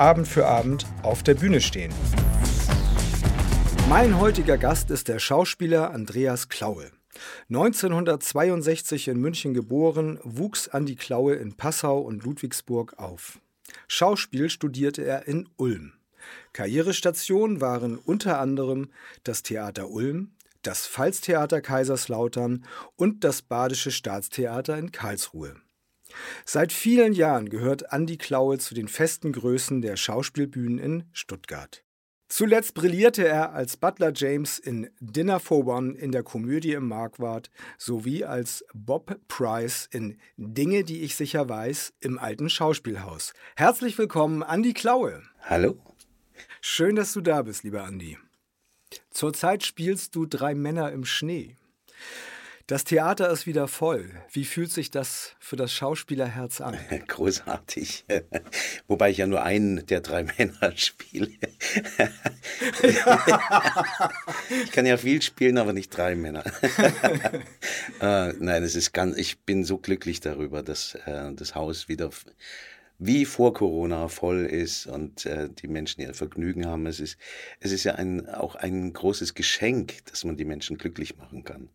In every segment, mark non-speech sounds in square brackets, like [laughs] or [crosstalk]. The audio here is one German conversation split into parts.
Abend für Abend auf der Bühne stehen. Mein heutiger Gast ist der Schauspieler Andreas Klaue. 1962 in München geboren, wuchs Andi Klaue in Passau und Ludwigsburg auf. Schauspiel studierte er in Ulm. Karrierestationen waren unter anderem das Theater Ulm, das Pfalztheater Kaiserslautern und das Badische Staatstheater in Karlsruhe. Seit vielen Jahren gehört Andi Klaue zu den festen Größen der Schauspielbühnen in Stuttgart. Zuletzt brillierte er als Butler James in Dinner for One in der Komödie im Markwart sowie als Bob Price in Dinge, die ich sicher weiß im alten Schauspielhaus. Herzlich willkommen, Andi Klaue. Hallo. Schön, dass du da bist, lieber Andi. Zurzeit spielst du Drei Männer im Schnee. Das Theater ist wieder voll. Wie fühlt sich das für das Schauspielerherz an? [laughs] Großartig. [laughs] Wobei ich ja nur einen der drei [laughs] Männer spiele. ich kann ja viel spielen, aber nicht drei Männer. äh, nein, es ist ganz, ich bin so glücklich darüber, dass äh, das Haus wieder wie vor Corona voll ist und äh, die Menschen ihr Vergnügen haben. Es ist, es ist ja ein, auch ein großes Geschenk, dass man die Menschen glücklich machen kann.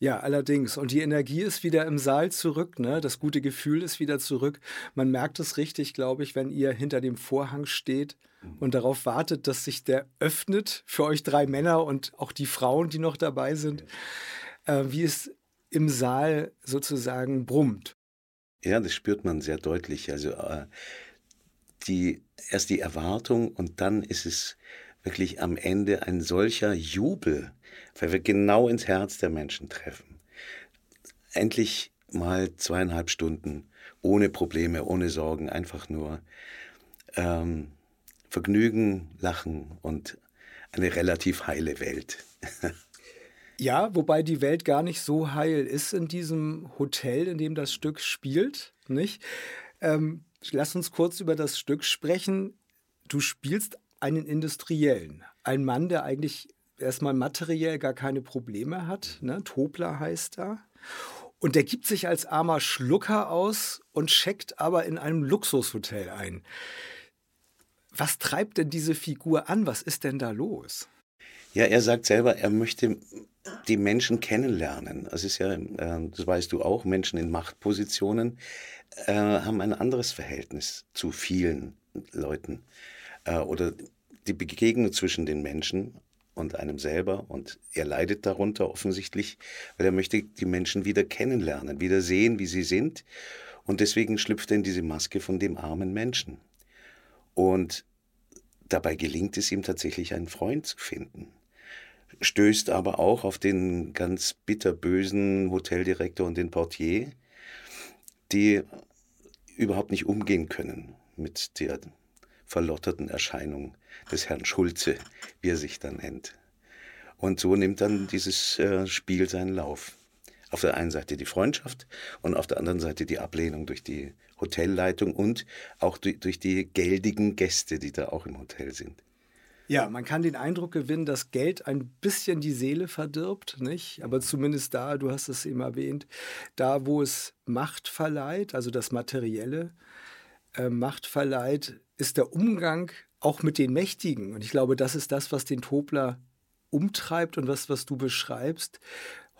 Ja, allerdings. Und die Energie ist wieder im Saal zurück, ne? Das gute Gefühl ist wieder zurück. Man merkt es richtig, glaube ich, wenn ihr hinter dem Vorhang steht mhm. und darauf wartet, dass sich der öffnet für euch drei Männer und auch die Frauen, die noch dabei sind, äh, wie es im Saal sozusagen brummt. Ja, das spürt man sehr deutlich. Also äh, die, erst die Erwartung und dann ist es wirklich am Ende ein solcher Jubel, weil wir genau ins Herz der Menschen treffen. Endlich mal zweieinhalb Stunden ohne Probleme, ohne Sorgen, einfach nur ähm, Vergnügen, Lachen und eine relativ heile Welt. [laughs] ja, wobei die Welt gar nicht so heil ist in diesem Hotel, in dem das Stück spielt, nicht? Ähm, lass uns kurz über das Stück sprechen. Du spielst einen Industriellen, einen Mann, der eigentlich erstmal materiell gar keine Probleme hat. Ne? Tobler heißt er. Und der gibt sich als armer Schlucker aus und checkt aber in einem Luxushotel ein. Was treibt denn diese Figur an? Was ist denn da los? Ja, er sagt selber, er möchte die Menschen kennenlernen. Das ist ja, äh, das weißt du auch, Menschen in Machtpositionen äh, haben ein anderes Verhältnis zu vielen Leuten. Äh, oder die Begegnung zwischen den Menschen und einem selber. Und er leidet darunter offensichtlich, weil er möchte die Menschen wieder kennenlernen, wieder sehen, wie sie sind. Und deswegen schlüpft er in diese Maske von dem armen Menschen. Und dabei gelingt es ihm tatsächlich, einen Freund zu finden. Stößt aber auch auf den ganz bitterbösen Hoteldirektor und den Portier, die überhaupt nicht umgehen können mit der verlotterten Erscheinung des Herrn Schulze, wie er sich dann nennt. Und so nimmt dann dieses äh, Spiel seinen Lauf. Auf der einen Seite die Freundschaft und auf der anderen Seite die Ablehnung durch die Hotelleitung und auch durch die geldigen Gäste, die da auch im Hotel sind. Ja, man kann den Eindruck gewinnen, dass Geld ein bisschen die Seele verdirbt, nicht? Aber zumindest da, du hast es eben erwähnt, da, wo es Macht verleiht, also das Materielle äh, Macht verleiht, ist der Umgang auch mit den Mächtigen. Und ich glaube, das ist das, was den Tobler umtreibt und was, was du beschreibst,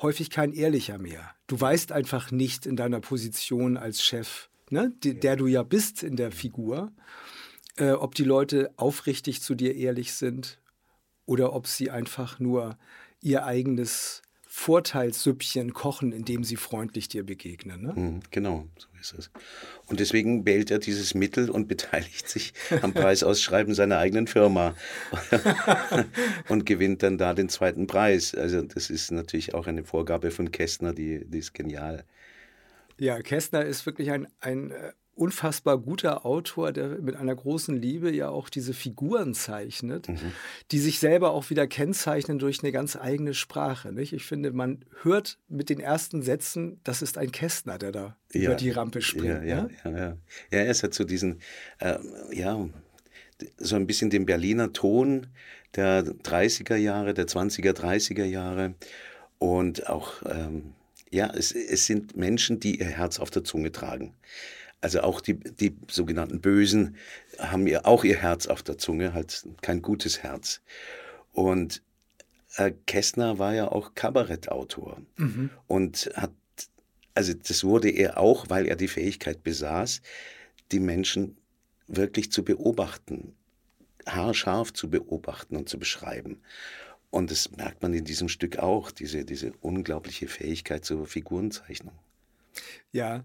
häufig kein ehrlicher mehr. Du weißt einfach nicht in deiner Position als Chef, ne, die, der du ja bist in der Figur, äh, ob die Leute aufrichtig zu dir ehrlich sind oder ob sie einfach nur ihr eigenes Vorteilssüppchen kochen, indem sie freundlich dir begegnen. Ne? Mhm, genau, so ist es. Und deswegen wählt er dieses Mittel und beteiligt sich am Preisausschreiben seiner eigenen Firma [laughs] und gewinnt dann da den zweiten Preis. Also das ist natürlich auch eine Vorgabe von Kästner, die, die ist genial. Ja, Kästner ist wirklich ein, ein äh, unfassbar guter Autor, der mit einer großen Liebe ja auch diese Figuren zeichnet, mhm. die sich selber auch wieder kennzeichnen durch eine ganz eigene Sprache. Nicht? Ich finde, man hört mit den ersten Sätzen, das ist ein Kästner, der da ja. über die Rampe springt. Ja, ja, ne? ja, ja. ja es hat so diesen, äh, ja, so ein bisschen den Berliner Ton der 30er Jahre, der 20er, 30er Jahre und auch, ähm, ja, es, es sind Menschen, die ihr Herz auf der Zunge tragen. Also auch die, die sogenannten Bösen haben ja auch ihr Herz auf der Zunge, halt kein gutes Herz. Und äh, Kästner war ja auch Kabarettautor mhm. und hat, also das wurde er auch, weil er die Fähigkeit besaß, die Menschen wirklich zu beobachten, haarscharf zu beobachten und zu beschreiben. Und das merkt man in diesem Stück auch, diese, diese unglaubliche Fähigkeit zur Figurenzeichnung. Ja,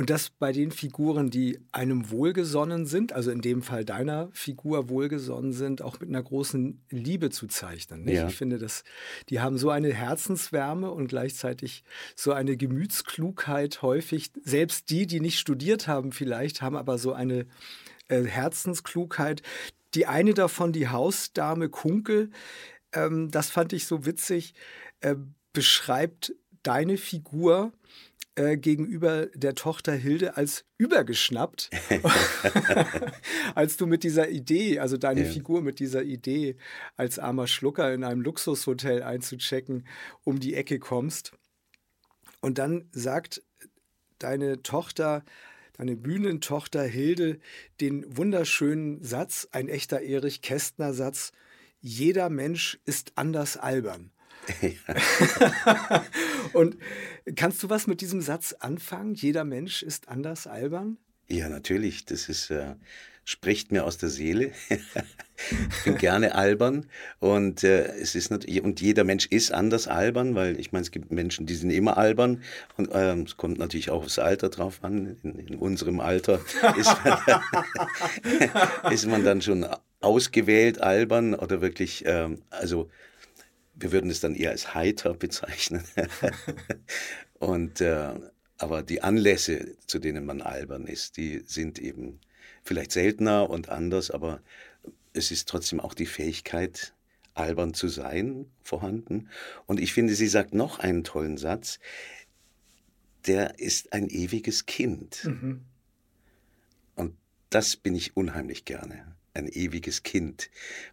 und das bei den Figuren, die einem wohlgesonnen sind, also in dem Fall deiner Figur wohlgesonnen sind, auch mit einer großen Liebe zu zeichnen. Ja. Ich finde, dass die haben so eine Herzenswärme und gleichzeitig so eine Gemütsklugheit häufig. Selbst die, die nicht studiert haben, vielleicht haben aber so eine äh, Herzensklugheit. Die eine davon, die Hausdame Kunkel, ähm, das fand ich so witzig, äh, beschreibt deine Figur äh, gegenüber der Tochter Hilde als übergeschnappt, [laughs] als du mit dieser Idee, also deine ja. Figur mit dieser Idee, als armer Schlucker in einem Luxushotel einzuchecken, um die Ecke kommst. Und dann sagt deine Tochter, deine Bühnentochter Hilde, den wunderschönen Satz, ein echter Erich Kästner Satz, jeder Mensch ist anders albern. [laughs] Und kannst du was mit diesem Satz anfangen? Jeder Mensch ist anders albern? Ja, natürlich. Das ist, äh, spricht mir aus der Seele. [laughs] ich bin gerne albern und äh, es ist natürlich, und jeder Mensch ist anders albern, weil ich meine, es gibt Menschen, die sind immer albern und ähm, es kommt natürlich auch aufs Alter drauf an. In, in unserem Alter ist man, dann, [laughs] ist man dann schon ausgewählt albern oder wirklich, ähm, also wir würden es dann eher als heiter bezeichnen. [laughs] und, äh, aber die Anlässe, zu denen man albern ist, die sind eben vielleicht seltener und anders, aber es ist trotzdem auch die Fähigkeit, albern zu sein, vorhanden. Und ich finde, sie sagt noch einen tollen Satz, der ist ein ewiges Kind. Mhm. Und das bin ich unheimlich gerne, ein ewiges Kind,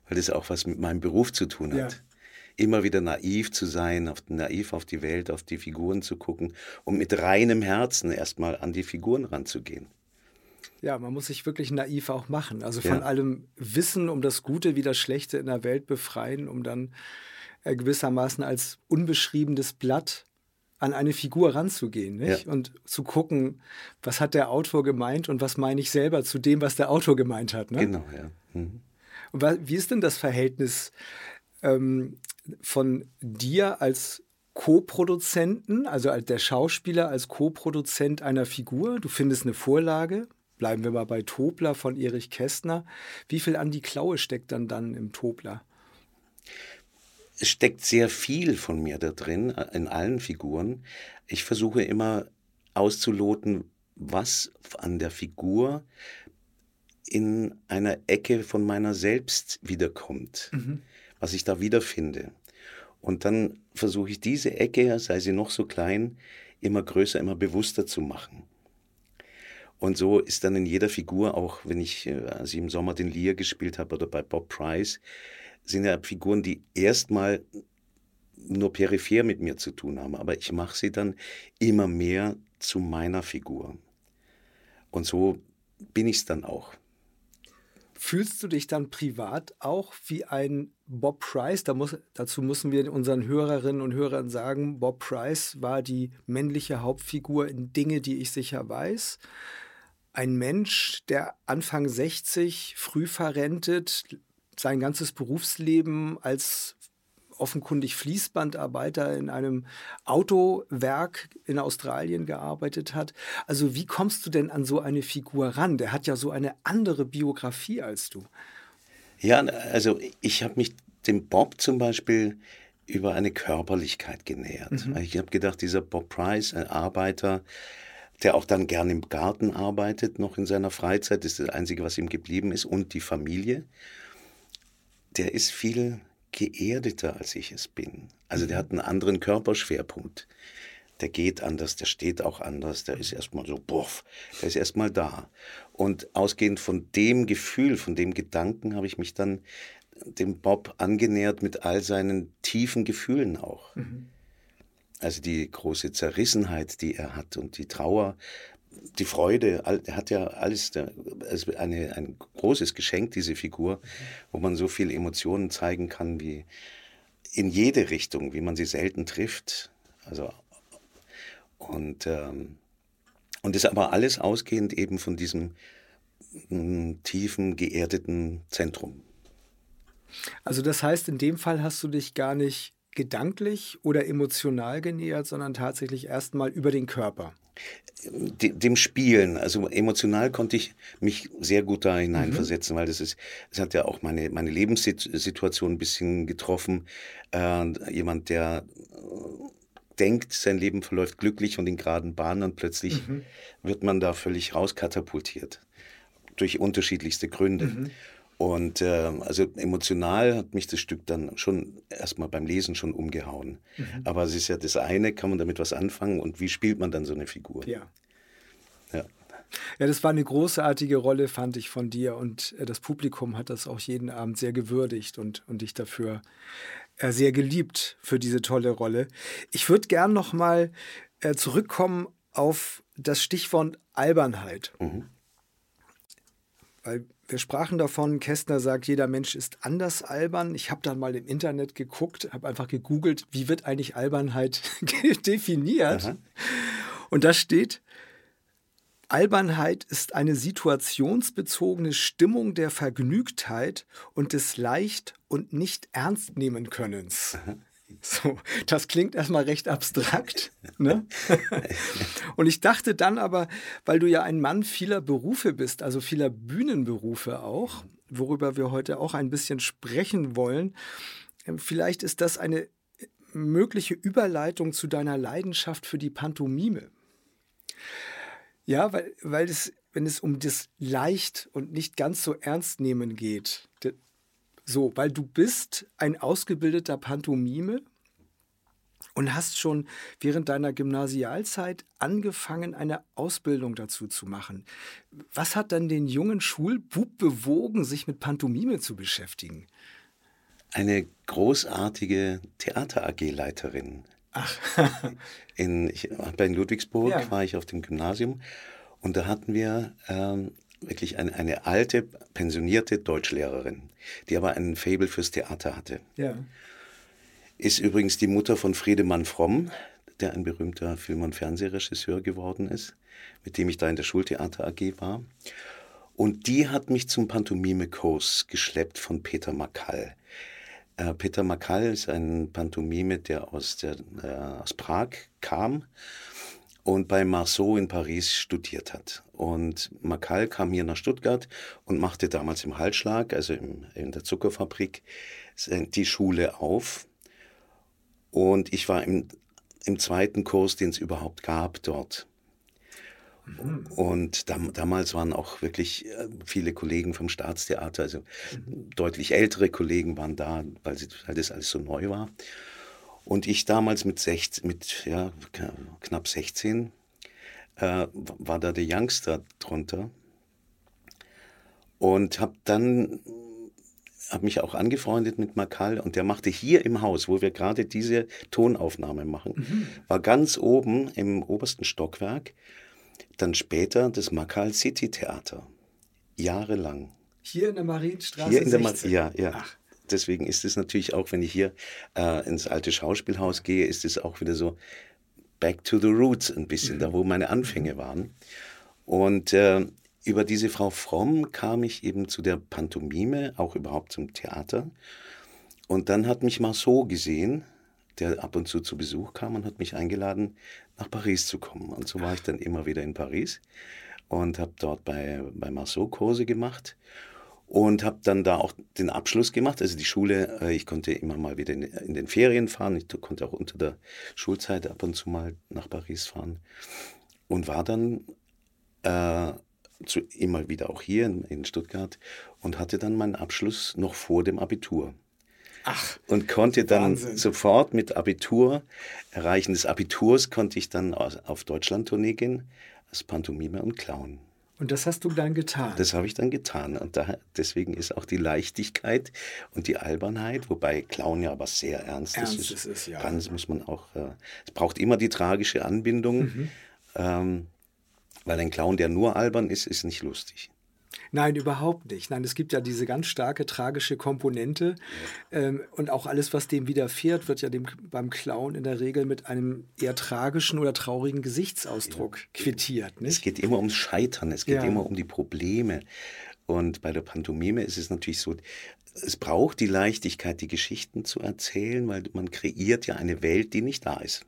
weil das auch was mit meinem Beruf zu tun hat. Ja immer wieder naiv zu sein, auf, naiv auf die Welt, auf die Figuren zu gucken und mit reinem Herzen erstmal an die Figuren ranzugehen. Ja, man muss sich wirklich naiv auch machen. Also von ja. allem Wissen um das Gute wie das Schlechte in der Welt befreien, um dann äh, gewissermaßen als unbeschriebenes Blatt an eine Figur ranzugehen? Ja. und zu gucken, was hat der Autor gemeint und was meine ich selber zu dem, was der Autor gemeint hat. Ne? Genau, ja. Mhm. Und wie ist denn das Verhältnis ähm, von dir als Co-Produzenten, also als der Schauspieler als Co-Produzent einer Figur. Du findest eine Vorlage. Bleiben wir mal bei Tobler von Erich Kästner. Wie viel an die Klaue steckt dann dann im Tobler? Es steckt sehr viel von mir da drin, in allen Figuren. Ich versuche immer auszuloten, was an der Figur in einer Ecke von meiner selbst wiederkommt. Mhm was ich da wiederfinde. Und dann versuche ich diese Ecke, sei sie noch so klein, immer größer, immer bewusster zu machen. Und so ist dann in jeder Figur, auch wenn ich, äh, als ich im Sommer den Lear gespielt habe oder bei Bob Price, sind ja Figuren, die erstmal nur peripher mit mir zu tun haben, aber ich mache sie dann immer mehr zu meiner Figur. Und so bin ich es dann auch. Fühlst du dich dann privat auch wie ein Bob Price? Da muss, dazu müssen wir unseren Hörerinnen und Hörern sagen, Bob Price war die männliche Hauptfigur in Dinge, die ich sicher weiß. Ein Mensch, der Anfang 60 früh verrentet, sein ganzes Berufsleben als offenkundig Fließbandarbeiter in einem Autowerk in Australien gearbeitet hat. Also wie kommst du denn an so eine Figur ran? Der hat ja so eine andere Biografie als du. Ja, also ich habe mich dem Bob zum Beispiel über eine Körperlichkeit genähert. Mhm. Ich habe gedacht, dieser Bob Price, ein Arbeiter, der auch dann gern im Garten arbeitet, noch in seiner Freizeit, das ist das Einzige, was ihm geblieben ist, und die Familie, der ist viel geerdeter, als ich es bin. Also der mhm. hat einen anderen Körperschwerpunkt. Der geht anders, der steht auch anders, der ist erstmal so, boah, der ist erstmal da. Und ausgehend von dem Gefühl, von dem Gedanken habe ich mich dann dem Bob angenähert mit all seinen tiefen Gefühlen auch. Mhm. Also die große Zerrissenheit, die er hat und die Trauer, die Freude, er hat ja alles, also eine, ein großes Geschenk, diese Figur, wo man so viele Emotionen zeigen kann, wie in jede Richtung, wie man sie selten trifft. Also, und, ähm, und ist aber alles ausgehend eben von diesem mm, tiefen, geerdeten Zentrum. Also das heißt, in dem Fall hast du dich gar nicht gedanklich oder emotional genähert, sondern tatsächlich erstmal über den Körper. Dem Spielen, also emotional konnte ich mich sehr gut da hineinversetzen, mhm. weil das ist, es hat ja auch meine, meine Lebenssituation ein bisschen getroffen. Äh, jemand, der denkt, sein Leben verläuft glücklich und in geraden Bahnen und plötzlich mhm. wird man da völlig rauskatapultiert. Durch unterschiedlichste Gründe. Mhm. Und äh, also emotional hat mich das Stück dann schon erstmal beim Lesen schon umgehauen. Mhm. Aber es ist ja das eine, kann man damit was anfangen und wie spielt man dann so eine Figur? Ja. Ja. Ja, das war eine großartige Rolle, fand ich von dir. Und äh, das Publikum hat das auch jeden Abend sehr gewürdigt und, und dich dafür äh, sehr geliebt für diese tolle Rolle. Ich würde gern noch mal äh, zurückkommen auf das Stichwort Albernheit. Mhm. Weil wir sprachen davon, Kästner sagt, jeder Mensch ist anders albern. Ich habe dann mal im Internet geguckt, habe einfach gegoogelt, wie wird eigentlich Albernheit [laughs] definiert. Aha. Und da steht, Albernheit ist eine situationsbezogene Stimmung der Vergnügtheit und des leicht und nicht ernst nehmen Könnens. Aha. So, das klingt erstmal recht abstrakt. Ne? Und ich dachte dann aber, weil du ja ein Mann vieler Berufe bist, also vieler Bühnenberufe auch, worüber wir heute auch ein bisschen sprechen wollen, ähm, vielleicht ist das eine mögliche Überleitung zu deiner Leidenschaft für die Pantomime. Ja, weil, weil es, wenn es um das leicht und nicht ganz so ernst nehmen geht, so, weil du bist ein ausgebildeter Pantomime und hast schon während deiner Gymnasialzeit angefangen, eine Ausbildung dazu zu machen. Was hat dann den jungen Schulbub bewogen, sich mit Pantomime zu beschäftigen? Eine großartige Theater-AG-Leiterin. Ach. in, ich, in Ludwigsburg ja. war ich auf dem Gymnasium und da hatten wir ähm, wirklich eine, eine alte, pensionierte Deutschlehrerin, die aber einen Fabel fürs Theater hatte. Ja. Ist übrigens die Mutter von Friedemann Fromm, der ein berühmter Film- und Fernsehregisseur geworden ist, mit dem ich da in der Schultheater AG war. Und die hat mich zum Pantomime-Kurs geschleppt von Peter Makall. Äh, Peter Makall ist ein Pantomime, der aus, der, äh, aus Prag kam und bei Marceau in Paris studiert hat. Und Makal kam hier nach Stuttgart und machte damals im Halsschlag, also im, in der Zuckerfabrik, die Schule auf. Und ich war im, im zweiten Kurs, den es überhaupt gab dort. Mhm. Und dam damals waren auch wirklich äh, viele Kollegen vom Staatstheater, also mhm. deutlich ältere Kollegen waren da, weil, sie, weil das alles so neu war. Und ich damals mit, 16, mit ja, knapp 16 äh, war da der Youngster drunter und habe dann habe mich auch angefreundet mit Makal und der machte hier im Haus, wo wir gerade diese Tonaufnahme machen, mhm. war ganz oben im obersten Stockwerk, dann später das Makal City Theater, jahrelang. Hier in der Marienstraße Hier in der 16? ja, ja. Ach deswegen ist es natürlich auch, wenn ich hier äh, ins alte Schauspielhaus gehe, ist es auch wieder so back to the roots ein bisschen, mhm. da wo meine Anfänge waren. Und äh, über diese Frau Fromm kam ich eben zu der Pantomime, auch überhaupt zum Theater. Und dann hat mich Marceau gesehen, der ab und zu zu Besuch kam und hat mich eingeladen, nach Paris zu kommen. Und so war ich dann immer wieder in Paris und habe dort bei, bei Marceau Kurse gemacht und habe dann da auch den Abschluss gemacht. Also die Schule, äh, ich konnte immer mal wieder in, den Ferien fahren. Ich konnte auch unter der Schulzeit ab und zu mal nach Paris fahren. und war dann äh, zu, immer wieder auch hier in, in Stuttgart und hatte dann meinen Abschluss noch vor dem Abitur. Ach, und konnte dann Wahnsinn. sofort mit Abitur, Erreichen des Abiturs, konnte ich dann auf Deutschlandtournee gehen, als Pantomime und Clown. Und das hast du dann getan. Das habe ich dann getan und da, deswegen ist auch die Leichtigkeit und die Albernheit, wobei Clown ja was sehr Ernstes Ernstes ist. ist, ja. Ganz muss man auch, äh, es braucht immer die tragische Anbindung, Mhm. ähm, weil ein Clown, der nur albern ist, ist nicht lustig. Nein, überhaupt nicht. Nein, es gibt ja diese ganz starke tragische Komponente. Ähm, und auch alles, was dem widerfährt, wird ja dem, beim Clown in der Regel mit einem eher tragischen oder traurigen Gesichtsausdruck quittiert. Es Nicht? geht immer ums Scheitern, es geht Ja. immer um die Probleme. Und bei der Pantomime ist es natürlich so, es braucht die Leichtigkeit, die Geschichten zu erzählen, weil man kreiert ja eine Welt, die nicht da ist.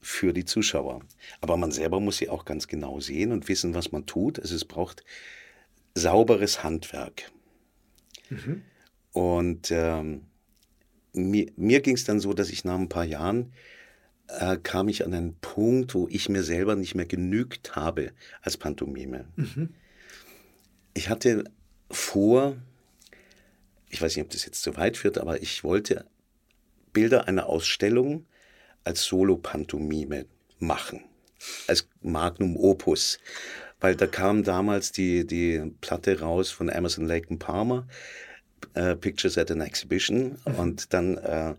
Für die Zuschauer. Aber man selber muss sie auch ganz genau sehen und wissen, was man tut. Also es braucht sauberes Handwerk. Und ähm, mir, mir ging es dann so, dass ich nach ein paar Jahren äh, kam ich an einen Punkt, wo ich mir selber nicht mehr genügt habe als Pantomime. Ich hatte vor, ich weiß nicht, ob das jetzt zu weit führt, aber ich wollte Bilder einer Ausstellung als Solo-Pantomime machen, als Magnum Opus. Weil da kam damals die, die Platte raus von Emerson Lake and Palmer, äh, Pictures at an Exhibition. Und dann äh,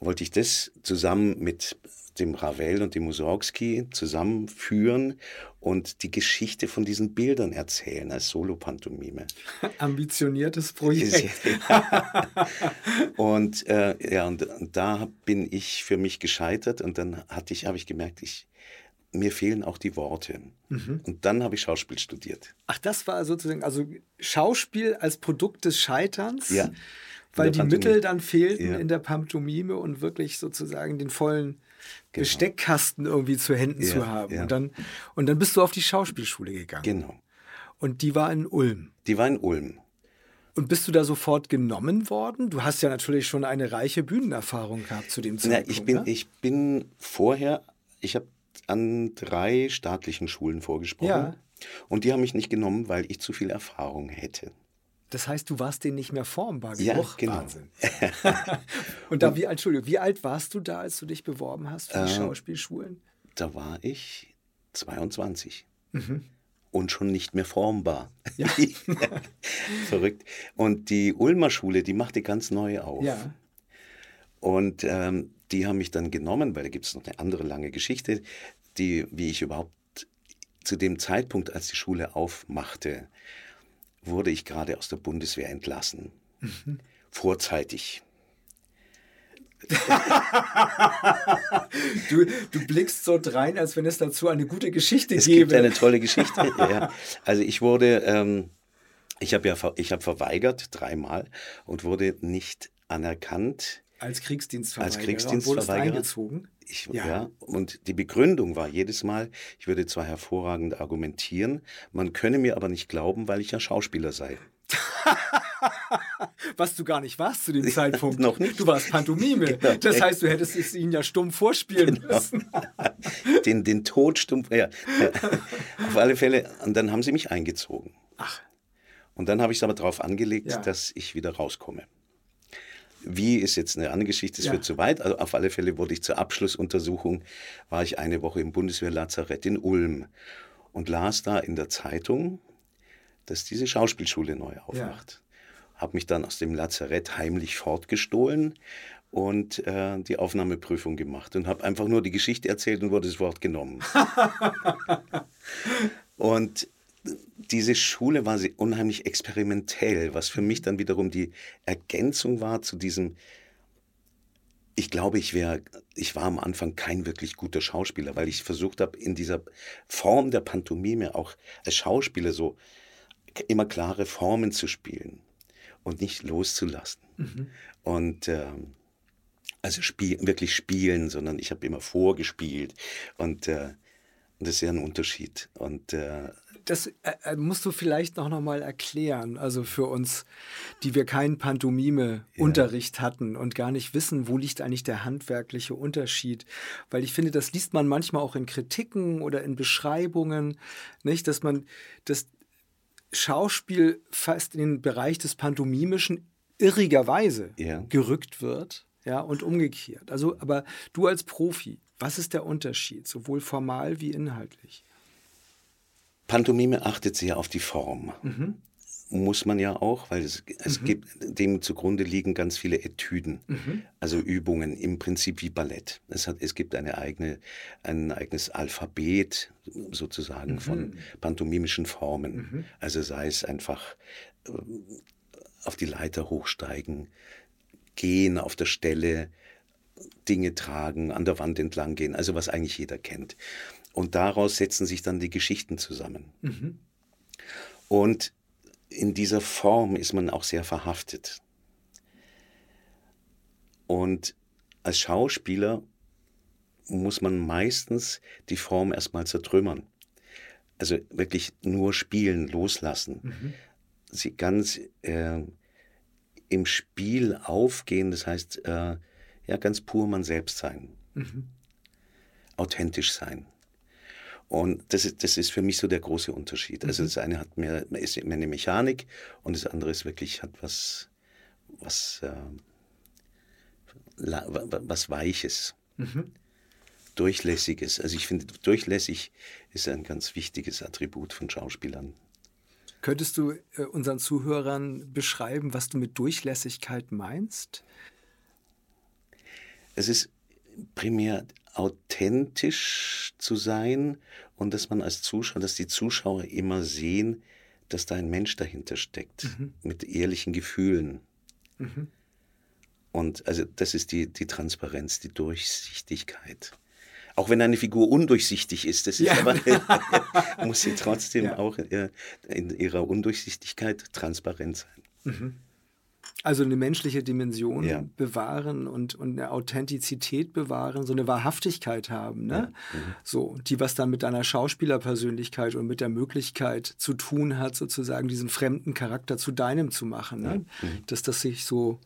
wollte ich das zusammen mit dem Ravel und dem Mussorgsky zusammenführen und die Geschichte von diesen Bildern erzählen als Solo-Pantomime. [laughs] Ambitioniertes Projekt. [laughs] und äh, ja, und, und da bin ich für mich gescheitert und dann hatte ich, habe ich gemerkt, ich, mir fehlen auch die Worte. Mhm. Und dann habe ich Schauspiel studiert. Ach, das war sozusagen, also Schauspiel als Produkt des Scheiterns, Ja. weil die Pantomime. Mittel dann fehlten Ja. in der Pantomime und wirklich sozusagen den vollen Besteckkasten irgendwie zu Händen Ja, zu haben. Und, dann, und dann bist du auf die Schauspielschule gegangen. Genau. Und die war in Ulm. Die war in Ulm. Und bist du da sofort genommen worden? Du hast ja natürlich schon eine reiche Bühnenerfahrung gehabt zu dem Na, Zeitpunkt. ich, bin, ne? ich bin vorher, ich habe an drei staatlichen Schulen vorgesprochen. Ja. Und die haben mich nicht genommen, weil ich zu viel Erfahrung hätte. Das heißt, du warst denen nicht mehr formbar Ja, genug. genau. Wahnsinn. [laughs] Und da, wie, Entschuldigung, wie alt warst du da, als du dich beworben hast für die Äh, Schauspielschulen? Da war ich 22 Mhm. und schon nicht mehr formbar. [laughs] Verrückt. Und die Ulmer Schule, die machte ganz neu auf. Ja. Und ähm, die haben mich dann genommen, weil da gibt es noch eine andere lange Geschichte, die, wie ich überhaupt zu dem Zeitpunkt, als die Schule aufmachte, wurde ich gerade aus der Bundeswehr entlassen. Vorzeitig. [laughs] Du, du blickst so drein, als wenn es dazu eine gute Geschichte Es gäbe. gibt eine tolle Geschichte. ja. Also ich wurde, ähm, ich habe ja, ich habe verweigert dreimal und wurde nicht anerkannt. als Kriegsdienstverweigerer. Als Kriegsdienstverweigerer. Wurdest eingezogen. Ich, Ja. ja. und die Begründung war jedes Mal, ich würde zwar hervorragend argumentieren, man könne mir aber nicht glauben, weil ich ja Schauspieler sei. [laughs] Was du gar nicht warst zu dem [laughs] Zeitpunkt. noch nicht. Du warst Pantomime. [laughs] Genau. Das heißt, du hättest es ihnen ja stumm vorspielen Genau. müssen. Den, den Tod stumpf. Ja. Auf alle Fälle. Und dann haben sie mich eingezogen. Ach, Und dann habe ich es aber darauf angelegt, Ja. dass ich wieder rauskomme. Wie ist jetzt eine andere Geschichte, es Ja. wird zu weit. Also auf alle Fälle wurde ich zur Abschlussuntersuchung, war ich eine Woche im Bundeswehrlazarett in Ulm und las da in der Zeitung, dass diese Schauspielschule neu aufmacht. Habe mich dann aus dem Lazarett heimlich fortgestohlen und äh, die Aufnahmeprüfung gemacht und habe einfach nur die Geschichte erzählt und wurde das Wort genommen. [laughs] und diese Schule war sie unheimlich experimentell, was für mich dann wiederum die Ergänzung war zu diesem. Ich glaube, ich wäre, ich war am Anfang kein wirklich guter Schauspieler, weil ich versucht habe, in dieser Form der Pantomime auch als Schauspieler so immer klare Formen zu spielen und nicht loszulassen. Und ähm, also spiel, wirklich spielen, sondern ich habe immer vorgespielt und äh, das ist ja ein Unterschied. Und äh, das äh, äh, musst du vielleicht noch, noch mal erklären, also für uns, die wir keinen Pantomime-Unterricht ja. hatten und gar nicht wissen, wo liegt eigentlich der handwerkliche Unterschied. Weil ich finde, das liest man manchmal auch in Kritiken oder in Beschreibungen, nicht, dass man das Schauspiel fast in den Bereich des Pantomimischen irrigerweise ja. gerückt wird, ja, und umgekehrt. Also, aber du als Profi, was ist der Unterschied, sowohl formal wie inhaltlich? Pantomime achtet sehr auf die Form. Mhm. Muss man ja auch, weil es, es mhm. gibt, dem zugrunde liegen ganz viele Etüden, mhm. also Übungen, im Prinzip wie Ballett. Es, hat, es gibt eine eigene, ein eigenes Alphabet sozusagen von mhm. pantomimischen Formen. Mhm. Also sei es einfach äh, auf die Leiter hochsteigen, gehen auf der Stelle, Dinge tragen, an der Wand entlang gehen, also was eigentlich jeder kennt. Und daraus setzen sich dann die Geschichten zusammen. Mhm. Und in dieser Form ist man auch sehr verhaftet. Und als Schauspieler muss man meistens die Form erstmal zertrümmern. Also wirklich nur spielen, loslassen. Mhm. Sie ganz äh, im Spiel aufgehen, das heißt, äh, ja, ganz pur man selbst sein. Mhm. Authentisch sein. Und das ist, das ist für mich so der große Unterschied. Also mhm. das eine hat mehr, ist mehr eine Mechanik und das andere ist wirklich, hat was, was, äh, was Weiches. Mhm. Durchlässiges. Also ich finde, durchlässig ist ein ganz wichtiges Attribut von Schauspielern. Könntest du äh, unseren Zuhörern beschreiben, was du mit Durchlässigkeit meinst? Es ist primär authentisch zu sein und dass man als Zuschauer, dass die Zuschauer immer sehen, dass da ein Mensch dahinter steckt, mhm. mit ehrlichen Gefühlen. Mhm. Und also das ist die, die Transparenz, die Durchsichtigkeit. Auch wenn eine Figur undurchsichtig ist, das ist ja. aber, [laughs] muss sie trotzdem ja. auch in ihrer Undurchsichtigkeit transparent sein. Mhm. Also eine menschliche Dimension ja. bewahren und, und eine Authentizität bewahren, so eine Wahrhaftigkeit haben, ne? Ja. Mhm. So, die was dann mit deiner Schauspielerpersönlichkeit und mit der Möglichkeit zu tun hat, sozusagen diesen fremden Charakter zu deinem zu machen. Ne? Mhm. Dass das sich so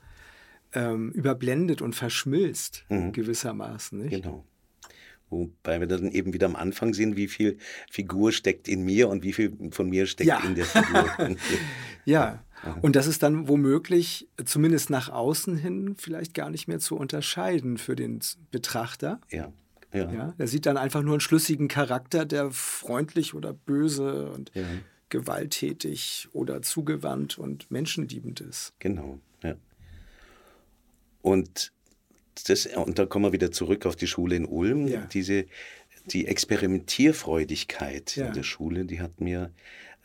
ähm, überblendet und verschmilzt, mhm. gewissermaßen. Nicht? Genau. Wobei wir dann eben wieder am Anfang sehen, wie viel Figur steckt in mir und wie viel von mir steckt ja. in der Figur. [laughs] [laughs] ja, und das ist dann womöglich, zumindest nach außen hin, vielleicht gar nicht mehr zu unterscheiden für den Betrachter. Ja. Ja. ja er sieht dann einfach nur einen schlüssigen Charakter, der freundlich oder böse und ja. gewalttätig oder zugewandt und menschenliebend ist. Genau, ja. Und das, und da kommen wir wieder zurück auf die Schule in Ulm. Ja. Diese, die Experimentierfreudigkeit in der Schule, die hat mir,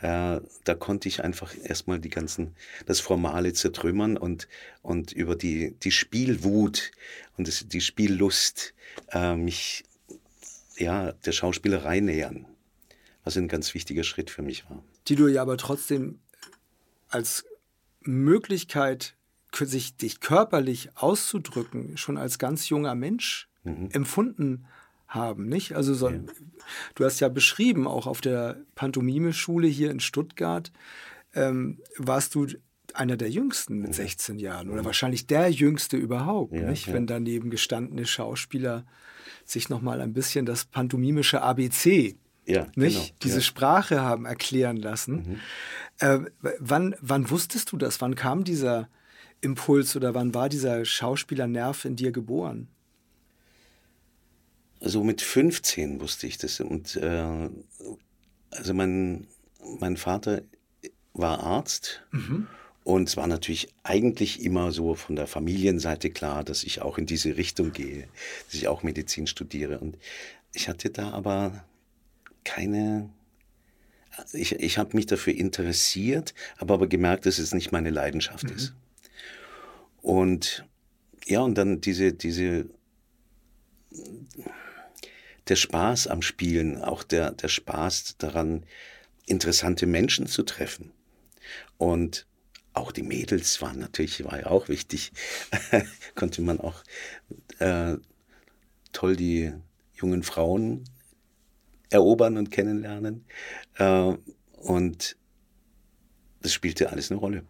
äh, da konnte ich einfach erstmal die ganzen, das Formale zertrümmern und, und über die, die Spielwut und das, die Spiellust äh, mich ja, der Schauspielerei nähern. Was ein ganz wichtiger Schritt für mich war. Die du ja aber trotzdem als Möglichkeit sich dich körperlich auszudrücken, schon als ganz junger Mensch mhm. empfunden haben, nicht? Also so, ja. du hast ja beschrieben, auch auf der Pantomime-Schule hier in Stuttgart ähm, warst du einer der jüngsten mit 16 Jahren oder wahrscheinlich der jüngste überhaupt, ja, nicht? Ja. Wenn daneben gestandene Schauspieler sich noch mal ein bisschen das pantomimische ABC ja, nicht? Genau, diese. Sprache haben erklären lassen. Mhm. Äh, wann, wann wusstest du das? Wann kam dieser Impuls oder wann war dieser Schauspielernerv in dir geboren? So mit 15 wusste ich das. Und äh, also mein, mein Vater war Arzt. Mhm. Und es war natürlich eigentlich immer so von der Familienseite klar, dass ich auch in diese Richtung gehe, dass ich auch Medizin studiere. Und ich hatte da aber keine, ich, ich habe mich dafür interessiert, habe aber gemerkt, dass es nicht meine Leidenschaft mhm. ist. Und ja, und dann diese, diese, der Spaß am Spielen, auch der, der Spaß daran, interessante Menschen zu treffen. Und auch die Mädels waren natürlich, war ja auch wichtig, [laughs] konnte man auch äh, toll die jungen Frauen erobern und kennenlernen. Äh, Und das spielte alles eine Rolle.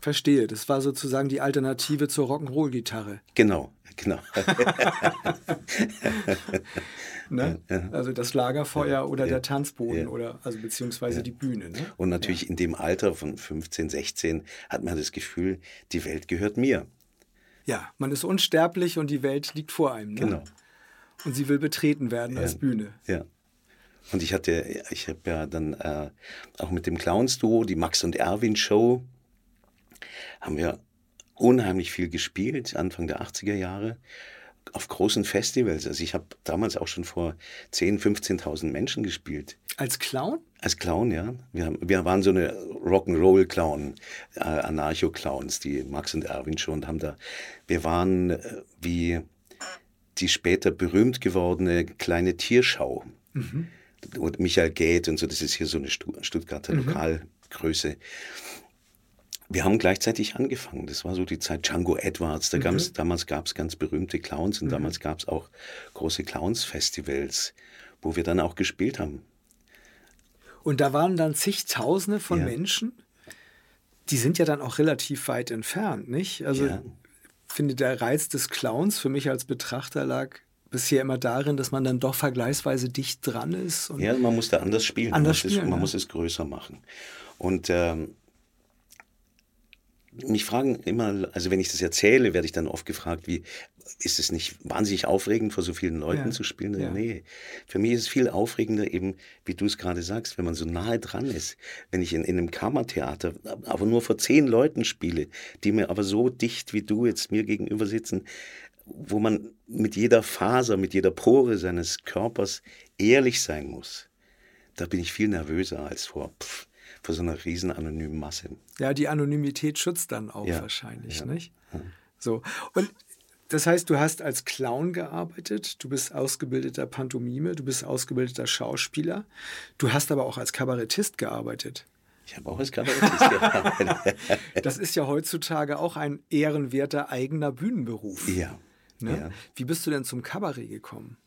Verstehe, das war sozusagen die Alternative zur Rock'n'Roll-Gitarre. Genau, genau. [laughs] [laughs] ne? ja. Also das Lagerfeuer ja, oder ja, der Tanzboden oder also beziehungsweise die Bühne. Ne? Und natürlich in dem Alter von 15, 16 hat man das Gefühl, die Welt gehört mir. Ja, man ist unsterblich und die Welt liegt vor einem. Ne? Genau. Und sie will betreten werden als Bühne. Ja. Und ich hatte, ich habe ja dann äh, auch mit dem Clowns-Duo, die Max und Erwin Show, haben wir unheimlich viel gespielt, Anfang der 80er Jahre, auf großen Festivals. Also ich habe damals auch schon vor 10.000, 15.000 Menschen gespielt. Als Clown? Als Clown, ja. Wir, wir waren so eine Rock'n'Roll-Clown, äh, Anarcho-Clowns, die Max und Erwin schon haben da. Wir waren äh, wie die später berühmt gewordene kleine Tierschau. Mhm. Und Michael Gate und so, das ist hier so eine Stuttgarter mhm. Lokalgröße wir haben gleichzeitig angefangen. Das war so die Zeit Django Edwards. Da mhm. damals gab es ganz berühmte Clowns und mhm. damals gab es auch große Clowns-Festivals, wo wir dann auch gespielt haben. Und da waren dann zigtausende von ja. Menschen. Die sind ja dann auch relativ weit entfernt, nicht? Also ja. finde der Reiz des Clowns für mich als Betrachter lag bisher immer darin, dass man dann doch vergleichsweise dicht dran ist. ja, man muss da anders spielen. Anders man, muss, spielen, es, man ja. muss es größer machen. Und ähm, mich fragen immer, also wenn ich das erzähle, werde ich dann oft gefragt, wie, ist es nicht wahnsinnig aufregend, vor so vielen Leuten ja. zu spielen? Ja. Nee, für mich ist es viel aufregender eben, wie du es gerade sagst, wenn man so nahe dran ist. Wenn ich in, in einem Kammertheater aber nur vor zehn Leuten spiele, die mir aber so dicht wie du jetzt mir gegenüber sitzen, wo man mit jeder Faser, mit jeder Pore seines Körpers ehrlich sein muss. Da bin ich viel nervöser als vor pff, vor so einer riesen anonymen Masse. Ja, die Anonymität schützt dann auch ja. wahrscheinlich, ja. nicht? So. Und das heißt, du hast als Clown gearbeitet, du bist ausgebildeter Pantomime, du bist ausgebildeter Schauspieler, du hast aber auch als Kabarettist gearbeitet. Ich habe auch als Kabarettist [laughs] gearbeitet. das ist ja heutzutage auch ein ehrenwerter eigener Bühnenberuf. Ja. Ne? ja. Wie bist du denn zum Kabarett gekommen?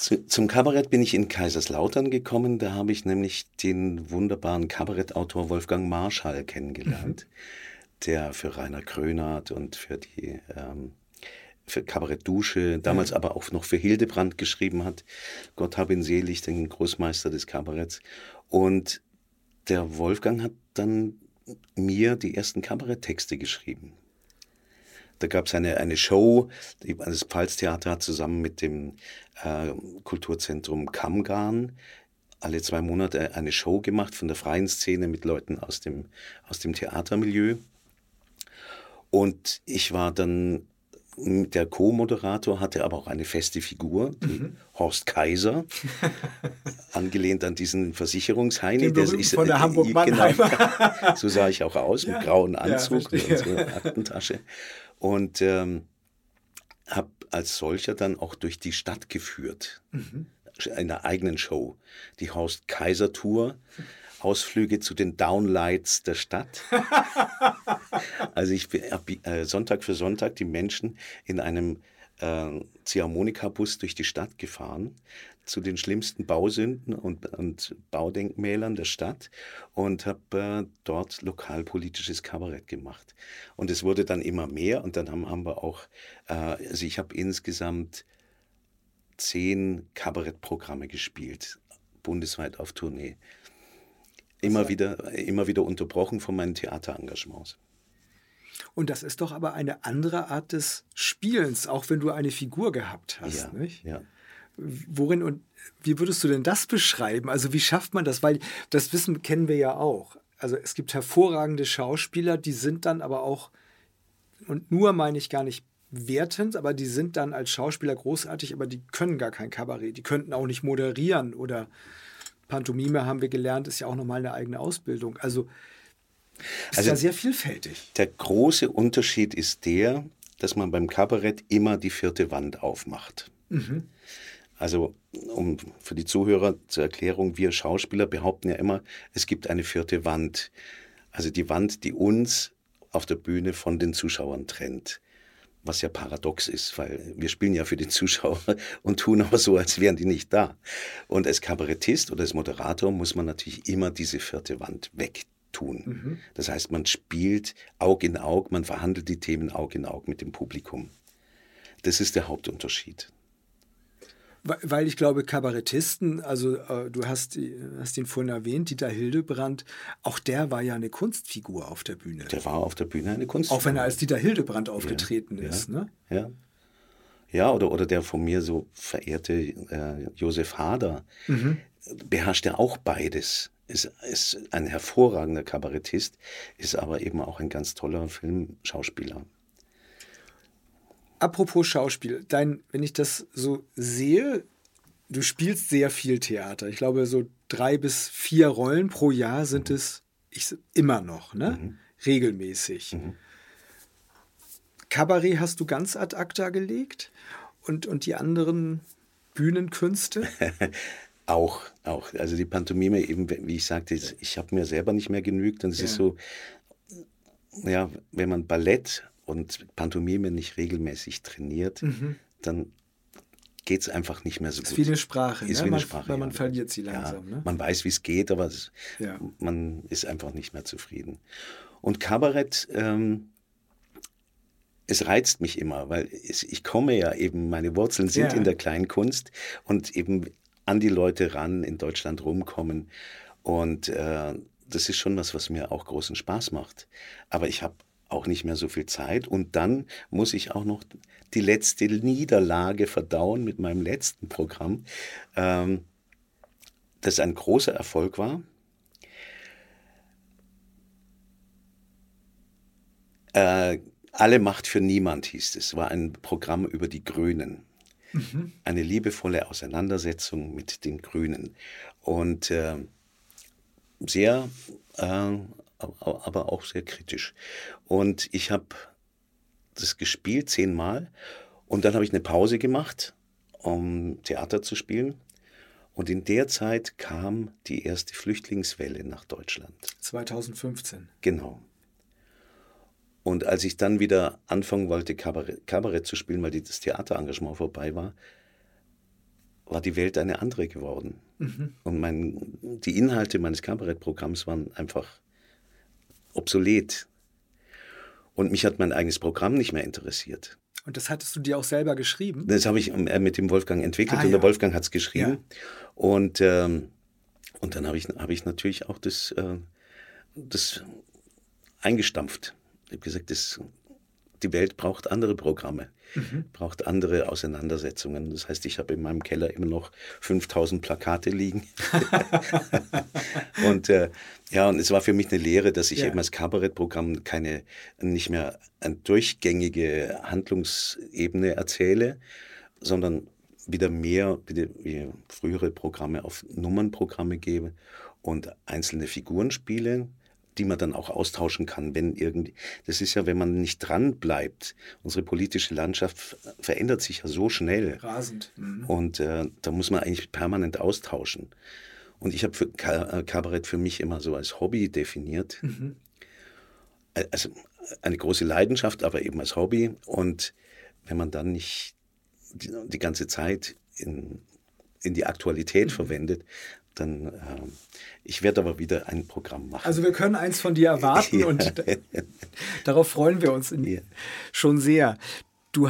Zu, zum Kabarett bin ich in Kaiserslautern gekommen. Da habe ich nämlich den wunderbaren Kabarettautor Wolfgang Marschall kennengelernt, mhm. der für Rainer Krönert und für die ähm, für Kabarett Dusche, damals ja. aber auch noch für Hildebrand geschrieben hat. Gott hab ihn selig, den Großmeister des Kabaretts. Und der Wolfgang hat dann mir die ersten Kabaretttexte geschrieben. Da gab es eine, eine Show, das Pfalztheater hat zusammen mit dem äh, Kulturzentrum Kammgarn alle zwei Monate eine Show gemacht von der freien Szene mit Leuten aus dem, aus dem Theatermilieu. Und ich war dann der Co-Moderator, hatte aber auch eine feste Figur, mhm. Horst Kaiser, [laughs] angelehnt an diesen Versicherungsheini. Der ist, von der äh, Hamburg genau, [laughs] So sah ich auch aus, ja. mit grauen Anzug ja, und so Aktentasche. Und ähm, habe als solcher dann auch durch die Stadt geführt. Mhm. In der eigenen Show. Die Horst Kaiser Tour. Ausflüge zu den Downlights der Stadt. [laughs] also ich habe äh, Sonntag für Sonntag die Menschen in einem äh, Ziehharmonika-Bus durch die Stadt gefahren zu den schlimmsten Bausünden und, und Baudenkmälern der Stadt und habe äh, dort lokalpolitisches Kabarett gemacht. Und es wurde dann immer mehr und dann haben, haben wir auch, äh, also ich habe insgesamt zehn Kabarettprogramme gespielt, bundesweit auf Tournee. Immer wieder, immer wieder unterbrochen von meinen Theaterengagements. Und das ist doch aber eine andere Art des Spielens, auch wenn du eine Figur gehabt hast, ja, nicht? Ja. Worin und wie würdest du denn das beschreiben? Also wie schafft man das? Weil das Wissen kennen wir ja auch. Also es gibt hervorragende Schauspieler, die sind dann aber auch, und nur meine ich gar nicht wertend, aber die sind dann als Schauspieler großartig, aber die können gar kein Kabarett. Die könnten auch nicht moderieren oder Pantomime haben wir gelernt, ist ja auch nochmal eine eigene Ausbildung. Also ist also ja sehr vielfältig. Der große Unterschied ist der, dass man beim Kabarett immer die vierte Wand aufmacht. Mhm. Also um für die Zuhörer zur Erklärung, wir Schauspieler behaupten ja immer, es gibt eine vierte Wand. Also die Wand, die uns auf der Bühne von den Zuschauern trennt. was ja paradox ist, weil wir spielen ja für die Zuschauer [laughs] und tun aber so, als wären die nicht da. Und als Kabarettist oder als Moderator muss man natürlich immer diese vierte Wand wegtun. Mhm. Das heißt, man spielt Aug in Aug, man verhandelt die Themen Aug in Aug mit dem Publikum. Das ist der Hauptunterschied. Weil ich glaube, Kabarettisten, also äh, du hast, hast ihn vorhin erwähnt, Dieter Hildebrand, auch der war ja eine Kunstfigur auf der Bühne. Der war auf der Bühne eine Kunstfigur. Auch wenn er als Dieter Hildebrand aufgetreten ja, ist. Ja, ne? ja. Ja, oder, oder der von mir so verehrte äh, Josef Hader mhm. beherrscht ja auch beides. Ist, ist ein hervorragender Kabarettist, ist aber eben auch ein ganz toller Filmschauspieler. Apropos Schauspiel, dein, wenn ich das so sehe, du spielst sehr viel Theater. Ich glaube, so drei bis vier Rollen pro Jahr sind es ich, immer noch, ne? Mhm. Regelmäßig. Mhm. Kabarett hast du ganz ad acta gelegt und, und die anderen Bühnenkünste? [laughs] auch, auch. Also die Pantomime, eben, wie ich sagte, ich habe mir selber nicht mehr genügt. Und es ja. ist so, ja, wenn man Ballett und Pantomime nicht regelmäßig trainiert, mhm. dann geht es einfach nicht mehr so ist gut. Ist wie eine Sprache, ist ne? wie eine man, Sprache, weil man verliert sie langsam. Ja, ne? Man weiß, wie es geht, aber es, ja. man ist einfach nicht mehr zufrieden. Und Kabarett, ähm, es reizt mich immer, weil es, ich komme ja eben, meine Wurzeln sind ja. in der Kleinkunst und eben an die Leute ran, in Deutschland rumkommen. Und äh, das ist schon was, was mir auch großen Spaß macht. Aber ich habe auch nicht mehr so viel Zeit. Und dann muss ich auch noch die letzte Niederlage verdauen mit meinem letzten Programm, ähm, das ein großer Erfolg war. Äh, Alle Macht für Niemand hieß es. War ein Programm über die Grünen. Mhm. Eine liebevolle Auseinandersetzung mit den Grünen. Und äh, sehr äh, aber auch sehr kritisch. Und ich habe das gespielt zehnmal und dann habe ich eine Pause gemacht, um Theater zu spielen. Und in der Zeit kam die erste Flüchtlingswelle nach Deutschland. 2015. Genau. Und als ich dann wieder anfangen wollte, Kabarett, Kabarett zu spielen, weil das Theaterengagement vorbei war, war die Welt eine andere geworden. Mhm. Und mein, die Inhalte meines Kabarettprogramms waren einfach obsolet. Und mich hat mein eigenes Programm nicht mehr interessiert. Und das hattest du dir auch selber geschrieben? Das habe ich äh, mit dem Wolfgang entwickelt ah, und ja. der Wolfgang hat es geschrieben. Ja. Und, ähm, und dann habe ich, hab ich natürlich auch das, äh, das eingestampft. Ich habe gesagt, das, die Welt braucht andere Programme, mhm. braucht andere Auseinandersetzungen. Das heißt, ich habe in meinem Keller immer noch 5000 Plakate liegen. [laughs] und äh, ja, und es war für mich eine Lehre, dass ich ja. eben als Kabarettprogramm keine, nicht mehr eine durchgängige Handlungsebene erzähle, sondern wieder mehr, wie frühere Programme auf Nummernprogramme gebe und einzelne Figuren spiele die man dann auch austauschen kann, wenn irgendwie, das ist ja, wenn man nicht dran bleibt, unsere politische Landschaft verändert sich ja so schnell. Rasend. Mhm. Und äh, da muss man eigentlich permanent austauschen. Und ich habe äh, Kabarett für mich immer so als Hobby definiert. Mhm. Also eine große Leidenschaft, aber eben als Hobby. Und wenn man dann nicht die, die ganze Zeit in, in die Aktualität mhm. verwendet, dann, äh, ich werde aber wieder ein Programm machen. Also wir können eins von dir erwarten [laughs] ja. und darauf freuen wir uns in, ja. schon sehr. Du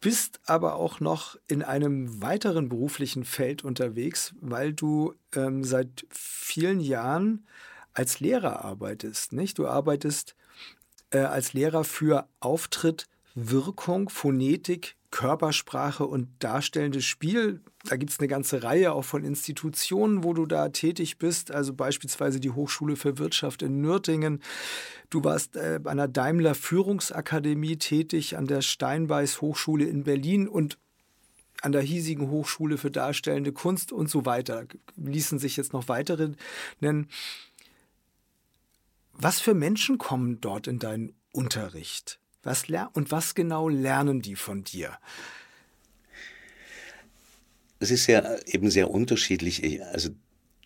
bist aber auch noch in einem weiteren beruflichen Feld unterwegs, weil du ähm, seit vielen Jahren als Lehrer arbeitest, nicht? Du arbeitest äh, als Lehrer für Auftritt, Wirkung, Phonetik, Körpersprache und darstellendes Spiel. Da gibt es eine ganze Reihe auch von Institutionen, wo du da tätig bist, also beispielsweise die Hochschule für Wirtschaft in Nürtingen. Du warst äh, an der Daimler Führungsakademie tätig, an der Steinbeiß Hochschule in Berlin und an der hiesigen Hochschule für darstellende Kunst und so weiter. Ließen sich jetzt noch weitere nennen. Was für Menschen kommen dort in deinen Unterricht? Was und was genau lernen die von dir? Es ist ja eben sehr unterschiedlich. Also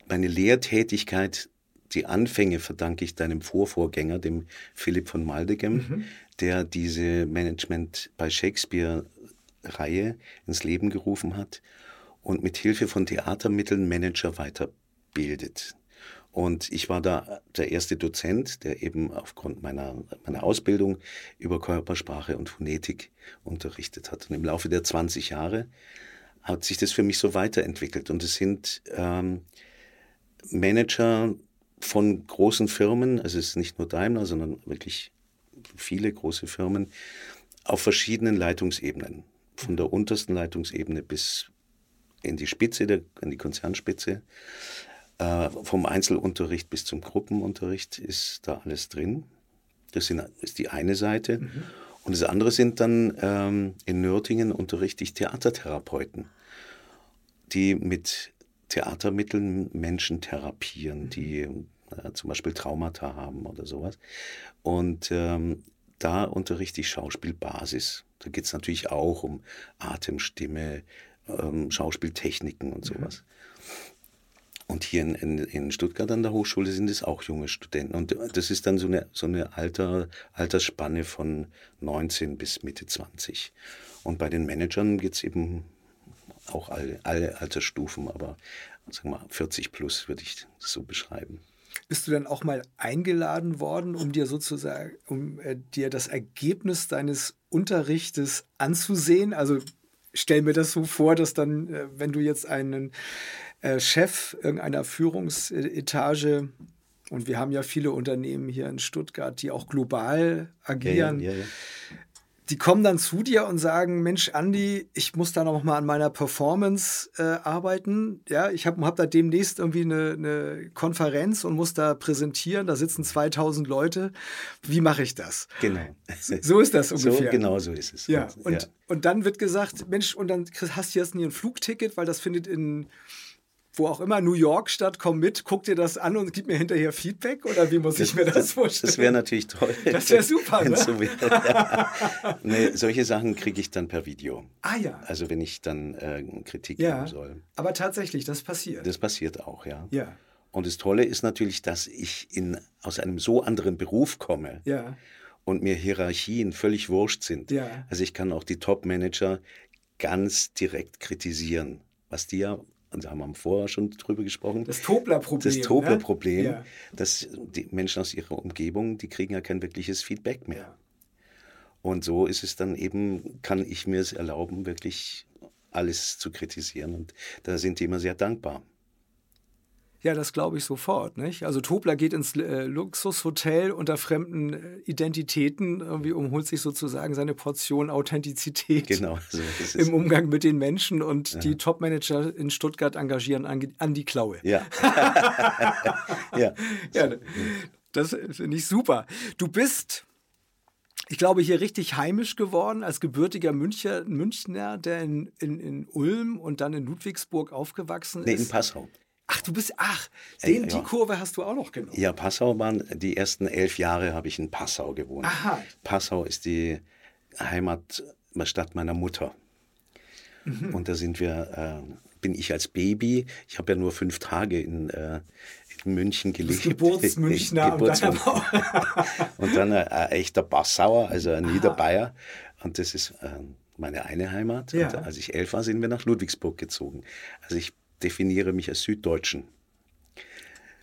meine Lehrtätigkeit die Anfänge verdanke ich deinem Vorvorgänger, dem Philipp von Maldegem, mhm. der diese Management bei Shakespeare-Reihe ins Leben gerufen hat und mit Hilfe von Theatermitteln Manager weiterbildet. Und ich war da der erste Dozent, der eben aufgrund meiner, meiner Ausbildung über Körpersprache und Phonetik unterrichtet hat. Und im Laufe der 20 Jahre hat sich das für mich so weiterentwickelt. Und es sind ähm, Manager von großen Firmen, also es ist nicht nur Daimler, sondern wirklich viele große Firmen, auf verschiedenen Leitungsebenen. Von der untersten Leitungsebene bis in die Spitze, der, in die Konzernspitze. Äh, vom Einzelunterricht bis zum Gruppenunterricht ist da alles drin. Das sind, ist die eine Seite. Mhm. Und das andere sind dann ähm, in Nürtingen unterrichte ich Theatertherapeuten, die mit Theatermitteln Menschen therapieren, mhm. die äh, zum Beispiel Traumata haben oder sowas. Und ähm, da unterrichte ich Schauspielbasis. Da geht es natürlich auch um Atem, Stimme, ähm, Schauspieltechniken und mhm. sowas. Mhm. Und hier in, in, in, Stuttgart an der Hochschule sind es auch junge Studenten. Und das ist dann so eine, so eine Alter, Altersspanne von 19 bis Mitte 20. Und bei den Managern geht es eben auch alle, alle Altersstufen, aber sagen wir mal 40 plus würde ich so beschreiben. Bist du dann auch mal eingeladen worden, um dir sozusagen, um äh, dir das Ergebnis deines Unterrichtes anzusehen? Also stell mir das so vor, dass dann, äh, wenn du jetzt einen äh, Chef irgendeiner Führungsetage und wir haben ja viele Unternehmen hier in Stuttgart, die auch global agieren. Ja, ja, ja, die kommen dann zu dir und sagen, Mensch, Andi, ich muss da noch mal an meiner Performance äh, arbeiten. Ja, ich habe hab da demnächst irgendwie eine, eine, Konferenz und muss da präsentieren. Da sitzen 2000 Leute. Wie mache ich das? Genau. So ist das [laughs] ungefähr. So, genau so ist es. Ja, und, und dann wird gesagt, Mensch, und dann hast du jetzt nie ein Flugticket, weil das findet in wo auch immer, New York statt, komm mit, guck dir das an und gib mir hinterher Feedback? Oder wie muss das, ich mir das vorstellen? Das wäre natürlich toll. Das wäre super, [laughs] ne? So wär, ja. nee, solche Sachen kriege ich dann per Video. Ah ja. Also wenn ich dann äh, Kritik ja, geben soll. Aber tatsächlich, das passiert. Das passiert auch, ja. Ja. Und das Tolle ist natürlich, dass ich in, aus einem so anderen Beruf komme. Ja. Und mir Hierarchien völlig wurscht sind. Ja. Also ich kann auch die Top-Manager ganz direkt kritisieren, was die ja und da haben wir vorher schon drüber gesprochen. Das Tobler-Problem. Das Tobler-Problem, ne? ja. dass die Menschen aus ihrer Umgebung, die kriegen ja kein wirkliches Feedback mehr. Ja. Und so ist es dann eben, kann ich mir es erlauben, wirklich alles zu kritisieren. Und da sind die immer sehr dankbar. Ja, das glaube ich sofort. Nicht? Also Tobler geht ins äh, Luxushotel unter fremden äh, Identitäten, irgendwie umholt sich sozusagen seine Portion Authentizität genau, so im Umgang mit den Menschen und ja. die Topmanager in Stuttgart engagieren an, an die Klaue. Ja. [laughs] ja. ja. Das finde ich super. Du bist ich glaube, hier richtig heimisch geworden als gebürtiger Müncher, Münchner, der in, in, in Ulm und dann in Ludwigsburg aufgewachsen ist. Nee, in Passau. Ach, du bist, ach, den, ja. die Kurve hast du auch noch genommen. Ja, Passau waren die ersten elf Jahre habe ich in Passau gewohnt. Aha. Passau ist die Heimatstadt meiner Mutter. Mhm. Und da sind wir, äh, bin ich als Baby, ich habe ja nur fünf Tage in, äh, in München gelebt. Geburtsmünchner [laughs] Geburts Und dann ein, ein echter Passauer, also ein Aha. Niederbayer. Und das ist äh, meine eine Heimat. Ja. Und als ich elf war, sind wir nach Ludwigsburg gezogen. Also ich definiere mich als Süddeutschen.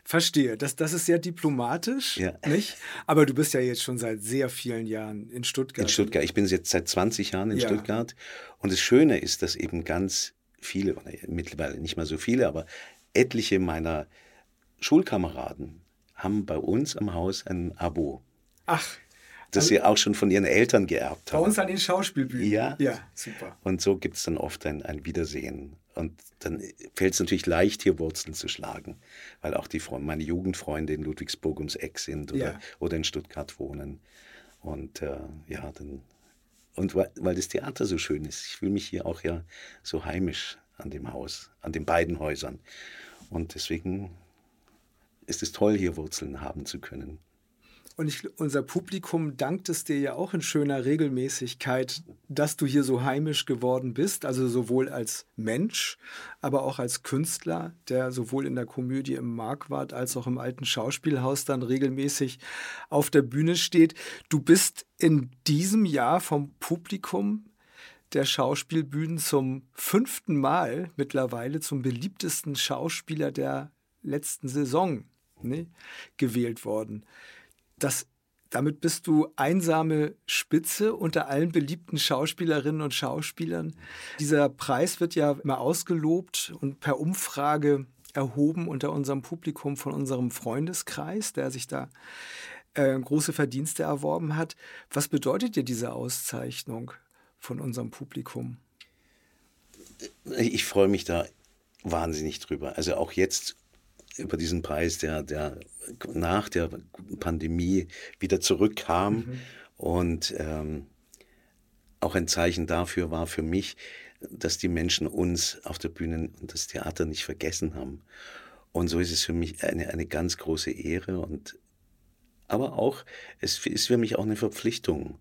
Verstehe. Das, das ist sehr diplomatisch, ja. nicht? Aber du bist ja jetzt schon seit sehr vielen Jahren in Stuttgart. In Stuttgart. Ich bin jetzt seit 20 Jahren in ja. Stuttgart. Und das Schöne ist, dass eben ganz viele, mittlerweile nicht mehr so viele, aber etliche meiner Schulkameraden haben bei uns am Haus ein Abo. Ach. Das also, sie auch schon von ihren Eltern geerbt haben. Bei uns an den Schauspielbühnen. Ja. Ja, super. Und so gibt es dann oft ein, ein Wiedersehen. Und dann fällt es natürlich leicht, hier Wurzeln zu schlagen, weil auch die meine Jugendfreunde in Ludwigsburg ums Eck sind oder, ja. oder in Stuttgart wohnen. Und äh, ja, dann und weil, weil das Theater so schön ist. Ich fühle mich hier auch ja so heimisch an dem Haus, an den beiden Häusern. Und deswegen ist es toll, hier Wurzeln haben zu können. Und ich, unser Publikum dankt es dir ja auch in schöner Regelmäßigkeit, dass du hier so heimisch geworden bist, also sowohl als Mensch, aber auch als Künstler, der sowohl in der Komödie im Marquardt als auch im alten Schauspielhaus dann regelmäßig auf der Bühne steht. Du bist in diesem Jahr vom Publikum der Schauspielbühnen zum fünften Mal mittlerweile zum beliebtesten Schauspieler der letzten Saison ne, gewählt worden das, damit bist du einsame Spitze unter allen beliebten Schauspielerinnen und Schauspielern. Dieser Preis wird ja immer ausgelobt und per Umfrage erhoben unter unserem Publikum von unserem Freundeskreis, der sich da äh, große Verdienste erworben hat. Was bedeutet dir diese Auszeichnung von unserem Publikum? Ich freue mich da wahnsinnig drüber. Also auch jetzt über diesen Preis, der, der nach der Pandemie wieder zurückkam. Mhm. Und ähm, auch ein Zeichen dafür war für mich, dass die Menschen uns auf der Bühne und das Theater nicht vergessen haben. Und so ist es für mich eine, eine ganz große Ehre und aber auch, es ist für mich auch eine Verpflichtung,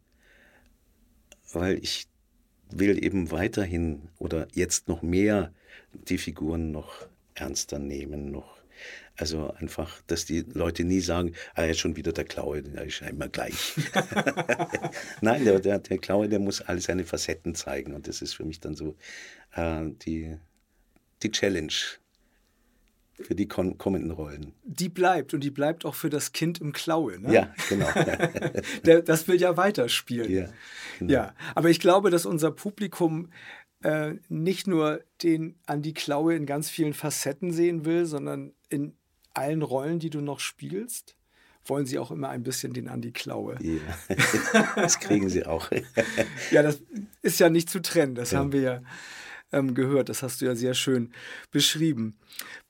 weil ich will eben weiterhin oder jetzt noch mehr die Figuren noch ernster nehmen, noch also einfach, dass die Leute nie sagen, ah, jetzt schon wieder der Klaue, der ist ja immer gleich. [laughs] [laughs] Nein, der, der, der Klaue, der muss alle seine Facetten zeigen. Und das ist für mich dann so äh, die, die Challenge für die kommenden Rollen. Die bleibt und die bleibt auch für das Kind im Klaue. Ne? Ja, genau. [laughs] Das will ja weiterspielen. Ja, genau. ja, aber ich glaube, dass unser Publikum äh, nicht nur den an die Klaue in ganz vielen Facetten sehen will, sondern in allen Rollen, die du noch spielst, wollen sie auch immer ein bisschen den Andi Klaue. Ja, [laughs] das kriegen sie auch. [laughs] ja, das ist ja nicht zu trennen. Das ja. haben wir ja ähm, gehört. Das hast du ja sehr schön beschrieben.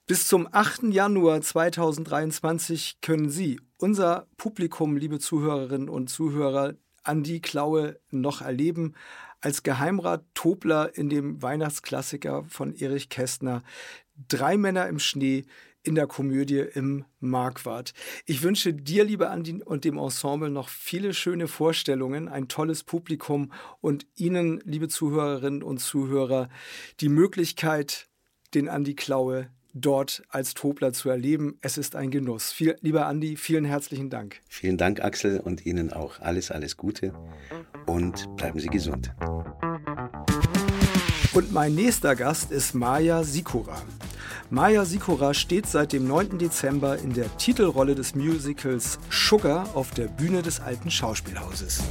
Bis zum 8. Januar 2023 können Sie, unser Publikum, liebe Zuhörerinnen und Zuhörer, Andi Klaue noch erleben als Geheimrat Tobler in dem Weihnachtsklassiker von Erich Kästner. Drei Männer im Schnee in der Komödie im Marquardt. Ich wünsche dir, lieber Andi, und dem Ensemble noch viele schöne Vorstellungen, ein tolles Publikum und Ihnen, liebe Zuhörerinnen und Zuhörer, die Möglichkeit, den Andi Klaue dort als Tobler zu erleben. Es ist ein Genuss. Viel, lieber Andi, vielen herzlichen Dank. Vielen Dank, Axel, und Ihnen auch. Alles, alles Gute und bleiben Sie gesund. Und mein nächster Gast ist Maja Sikora. Maja Sikora steht seit dem 9. Dezember in der Titelrolle des Musicals Sugar auf der Bühne des alten Schauspielhauses.